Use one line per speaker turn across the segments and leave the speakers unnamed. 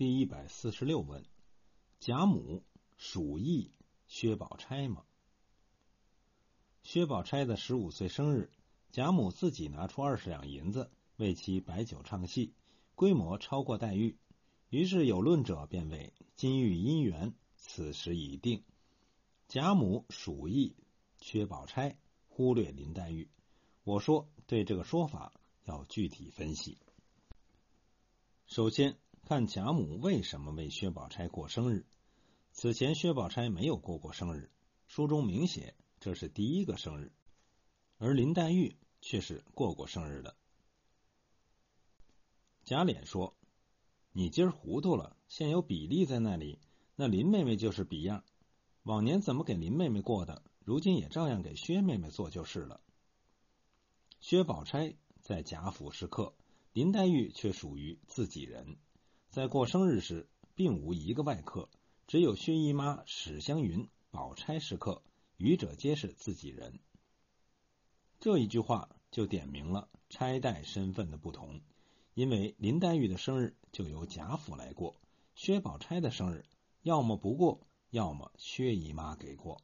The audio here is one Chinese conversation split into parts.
第一百四十六问：贾母属意薛宝钗吗？薛宝钗的十五岁生日，贾母自己拿出二十两银子为其摆酒唱戏，规模超过黛玉。于是有论者便谓金玉姻缘，此时已定。贾母属意薛宝钗，忽略林黛玉。我说对这个说法要具体分析。首先。看贾母为什么为薛宝钗过生日？此前薛宝钗没有过过生日，书中明写这是第一个生日，而林黛玉却是过过生日的。贾琏说：“你今儿糊涂了，现有比例在那里，那林妹妹就是比样。往年怎么给林妹妹过的，如今也照样给薛妹妹做就是了。”薛宝钗在贾府是客，林黛玉却属于自己人。在过生日时，并无一个外客，只有薛姨妈、史湘云、宝钗是客，余者皆是自己人。这一句话就点明了钗黛身份的不同，因为林黛玉的生日就由贾府来过，薛宝钗的生日要么不过，要么薛姨妈给过。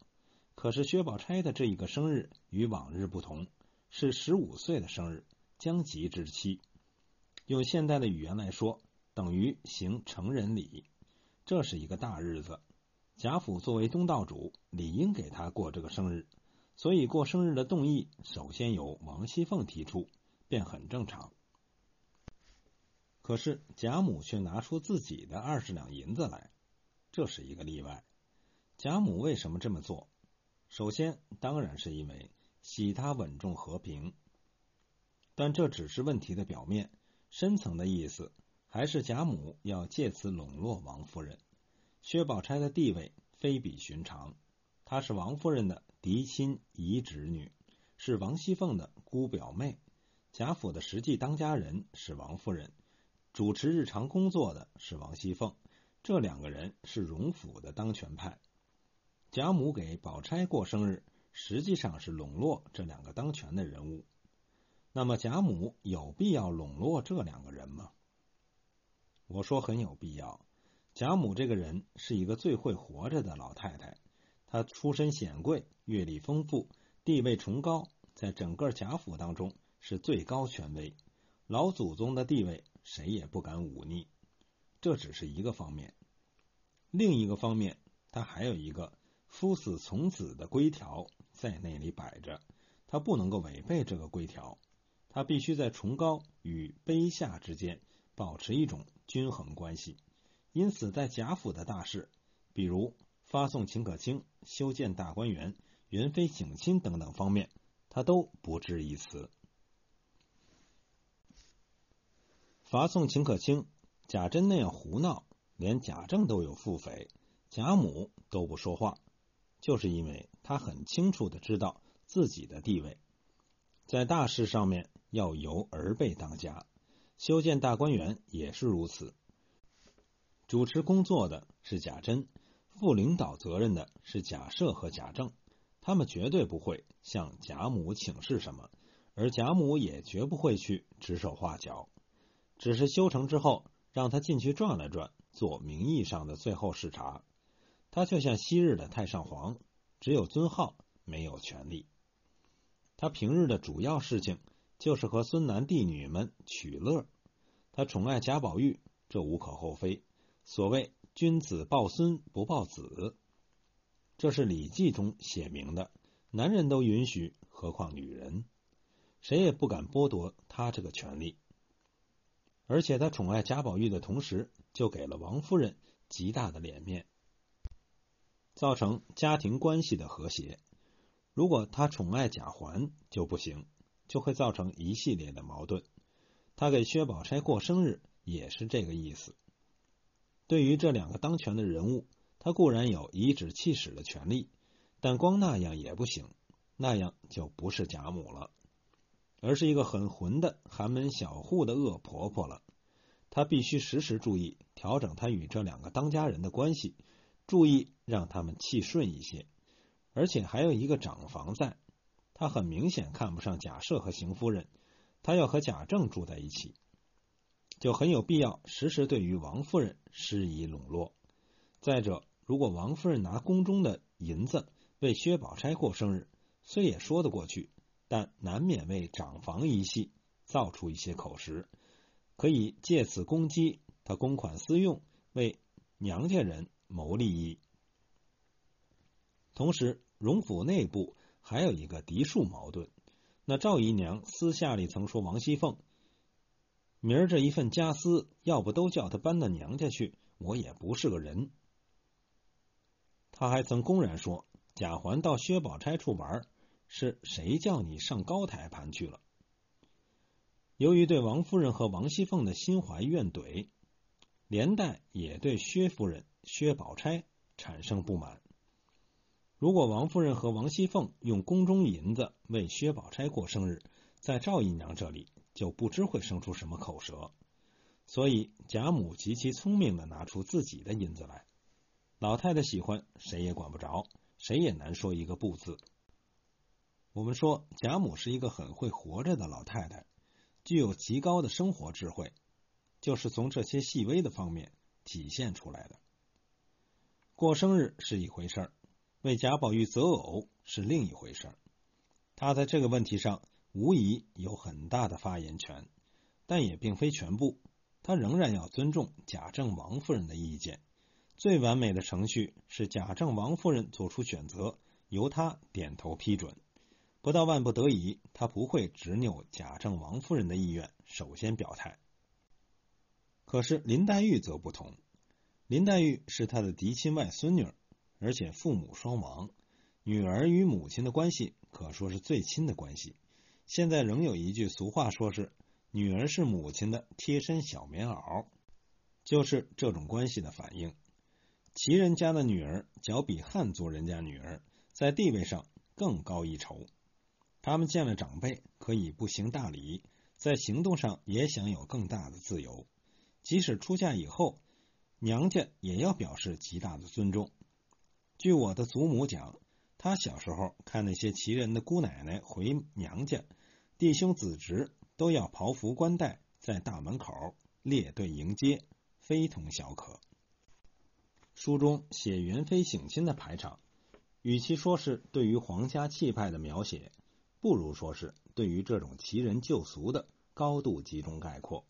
可是薛宝钗的这一个生日与往日不同，是十五岁的生日，将及之期。用现代的语言来说。等于行成人礼，这是一个大日子。贾府作为东道主，理应给他过这个生日，所以过生日的动议首先由王熙凤提出，便很正常。可是贾母却拿出自己的二十两银子来，这是一个例外。贾母为什么这么做？首先当然是因为喜他稳重和平，但这只是问题的表面，深层的意思。还是贾母要借此笼络王夫人。薛宝钗的地位非比寻常，她是王夫人的嫡亲姨侄女，是王熙凤的姑表妹。贾府的实际当家人是王夫人，主持日常工作的是王熙凤。这两个人是荣府的当权派。贾母给宝钗过生日，实际上是笼络这两个当权的人物。那么贾母有必要笼络这两个人吗？我说很有必要。贾母这个人是一个最会活着的老太太，她出身显贵，阅历丰富，地位崇高，在整个贾府当中是最高权威。老祖宗的地位谁也不敢忤逆，这只是一个方面。另一个方面，他还有一个夫死从子的规条在那里摆着，他不能够违背这个规条，他必须在崇高与卑下之间。保持一种均衡关系，因此在贾府的大事，比如发送秦可卿、修建大观园、元妃省亲等等方面，他都不置一词。发送秦可卿，贾珍那样胡闹，连贾政都有腹诽，贾母都不说话，就是因为他很清楚的知道自己的地位，在大事上面要由儿辈当家。修建大观园也是如此。主持工作的是贾珍，负领导责任的是贾赦和贾政，他们绝对不会向贾母请示什么，而贾母也绝不会去指手画脚。只是修成之后，让他进去转了转，做名义上的最后视察。他就像昔日的太上皇，只有尊号，没有权力。他平日的主要事情。就是和孙男弟女们取乐，他宠爱贾宝玉，这无可厚非。所谓“君子抱孙不抱子”，这是《礼记》中写明的，男人都允许，何况女人？谁也不敢剥夺他这个权利。而且他宠爱贾宝玉的同时，就给了王夫人极大的脸面，造成家庭关系的和谐。如果他宠爱贾环，就不行。就会造成一系列的矛盾。他给薛宝钗过生日也是这个意思。对于这两个当权的人物，他固然有颐指气使的权利，但光那样也不行，那样就不是贾母了，而是一个很混的寒门小户的恶婆婆了。他必须时时注意调整他与这两个当家人的关系，注意让他们气顺一些，而且还有一个长房在。他很明显看不上贾赦和邢夫人，他要和贾政住在一起。就很有必要时时对于王夫人施以笼络。再者，如果王夫人拿宫中的银子为薛宝钗过生日，虽也说得过去，但难免为长房一系造出一些口实，可以借此攻击他公款私用，为娘家人谋利益。同时，荣府内部还有一个嫡庶矛盾。那赵姨娘私下里曾说王熙凤：“明儿这一份家私，要不都叫她搬到娘家去，我也不是个人。”他还曾公然说：“贾环到薛宝钗处玩，是谁叫你上高台盘去了？”由于对王夫人和王熙凤的心怀怨怼，连带也对薛夫人、薛宝钗产生不满。如果王夫人和王熙凤用宫中银子为薛宝钗过生日，在赵姨娘这里就不知会生出什么口舌。所以贾母极其聪明的拿出自己的银子来，老太太喜欢谁也管不着，谁也难说一个不字。我们说贾母是一个很会活着的老太太，具有极高的生活智慧，就是从这些细微的方面体现出来的。过生日是一回事儿。为贾宝玉择偶是另一回事，他在这个问题上无疑有很大的发言权，但也并非全部。他仍然要尊重贾政王夫人的意见。最完美的程序是贾政王夫人做出选择，由他点头批准。不到万不得已，他不会执拗贾政王夫人的意愿，首先表态。可是林黛玉则不同，林黛玉是他的嫡亲外孙女。而且父母双亡，女儿与母亲的关系可说是最亲的关系。现在仍有一句俗话，说是女儿是母亲的贴身小棉袄，就是这种关系的反应。齐人家的女儿，较比汉族人家女儿在地位上更高一筹。他们见了长辈，可以不行大礼，在行动上也享有更大的自由。即使出嫁以后，娘家也要表示极大的尊重。据我的祖母讲，她小时候看那些奇人的姑奶奶回娘家，弟兄子侄都要袍服冠带，在大门口列队迎接，非同小可。书中写元妃省亲的排场，与其说是对于皇家气派的描写，不如说是对于这种奇人旧俗的高度集中概括。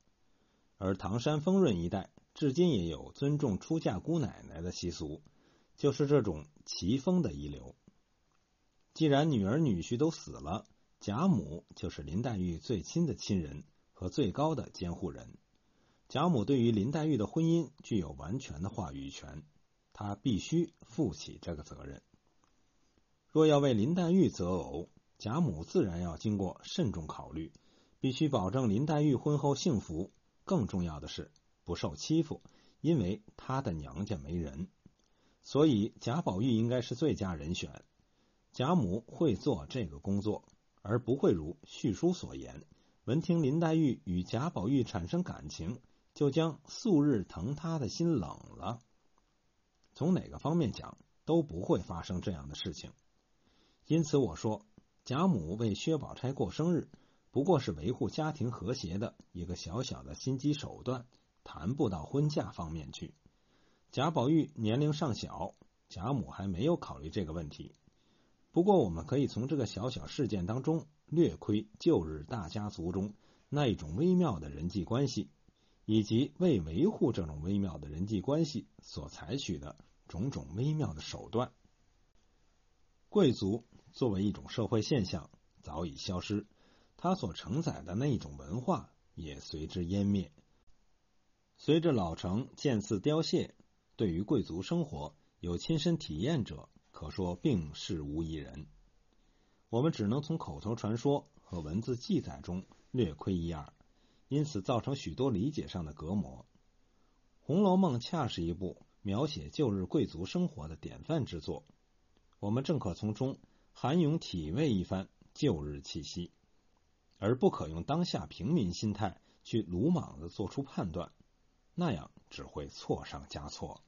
而唐山丰润一带，至今也有尊重出嫁姑奶奶的习俗。就是这种奇风的遗留。既然女儿女婿都死了，贾母就是林黛玉最亲的亲人和最高的监护人。贾母对于林黛玉的婚姻具有完全的话语权，她必须负起这个责任。若要为林黛玉择偶，贾母自然要经过慎重考虑，必须保证林黛玉婚后幸福。更重要的是不受欺负，因为她的娘家没人。所以贾宝玉应该是最佳人选，贾母会做这个工作，而不会如叙书所言，闻听林黛玉与贾宝玉产生感情，就将素日疼他的心冷了。从哪个方面讲，都不会发生这样的事情。因此我说，贾母为薛宝钗过生日，不过是维护家庭和谐的一个小小的心机手段，谈不到婚嫁方面去。贾宝玉年龄尚小，贾母还没有考虑这个问题。不过，我们可以从这个小小事件当中略窥旧日大家族中那一种微妙的人际关系，以及为维护这种微妙的人际关系所采取的种种微妙的手段。贵族作为一种社会现象早已消失，它所承载的那一种文化也随之湮灭。随着老城渐次凋谢。对于贵族生活有亲身体验者，可说并世无一人。我们只能从口头传说和文字记载中略窥一二，因此造成许多理解上的隔膜。《红楼梦》恰是一部描写旧日贵族生活的典范之作，我们正可从中涵咏体味一番旧日气息，而不可用当下平民心态去鲁莽的做出判断，那样只会错上加错。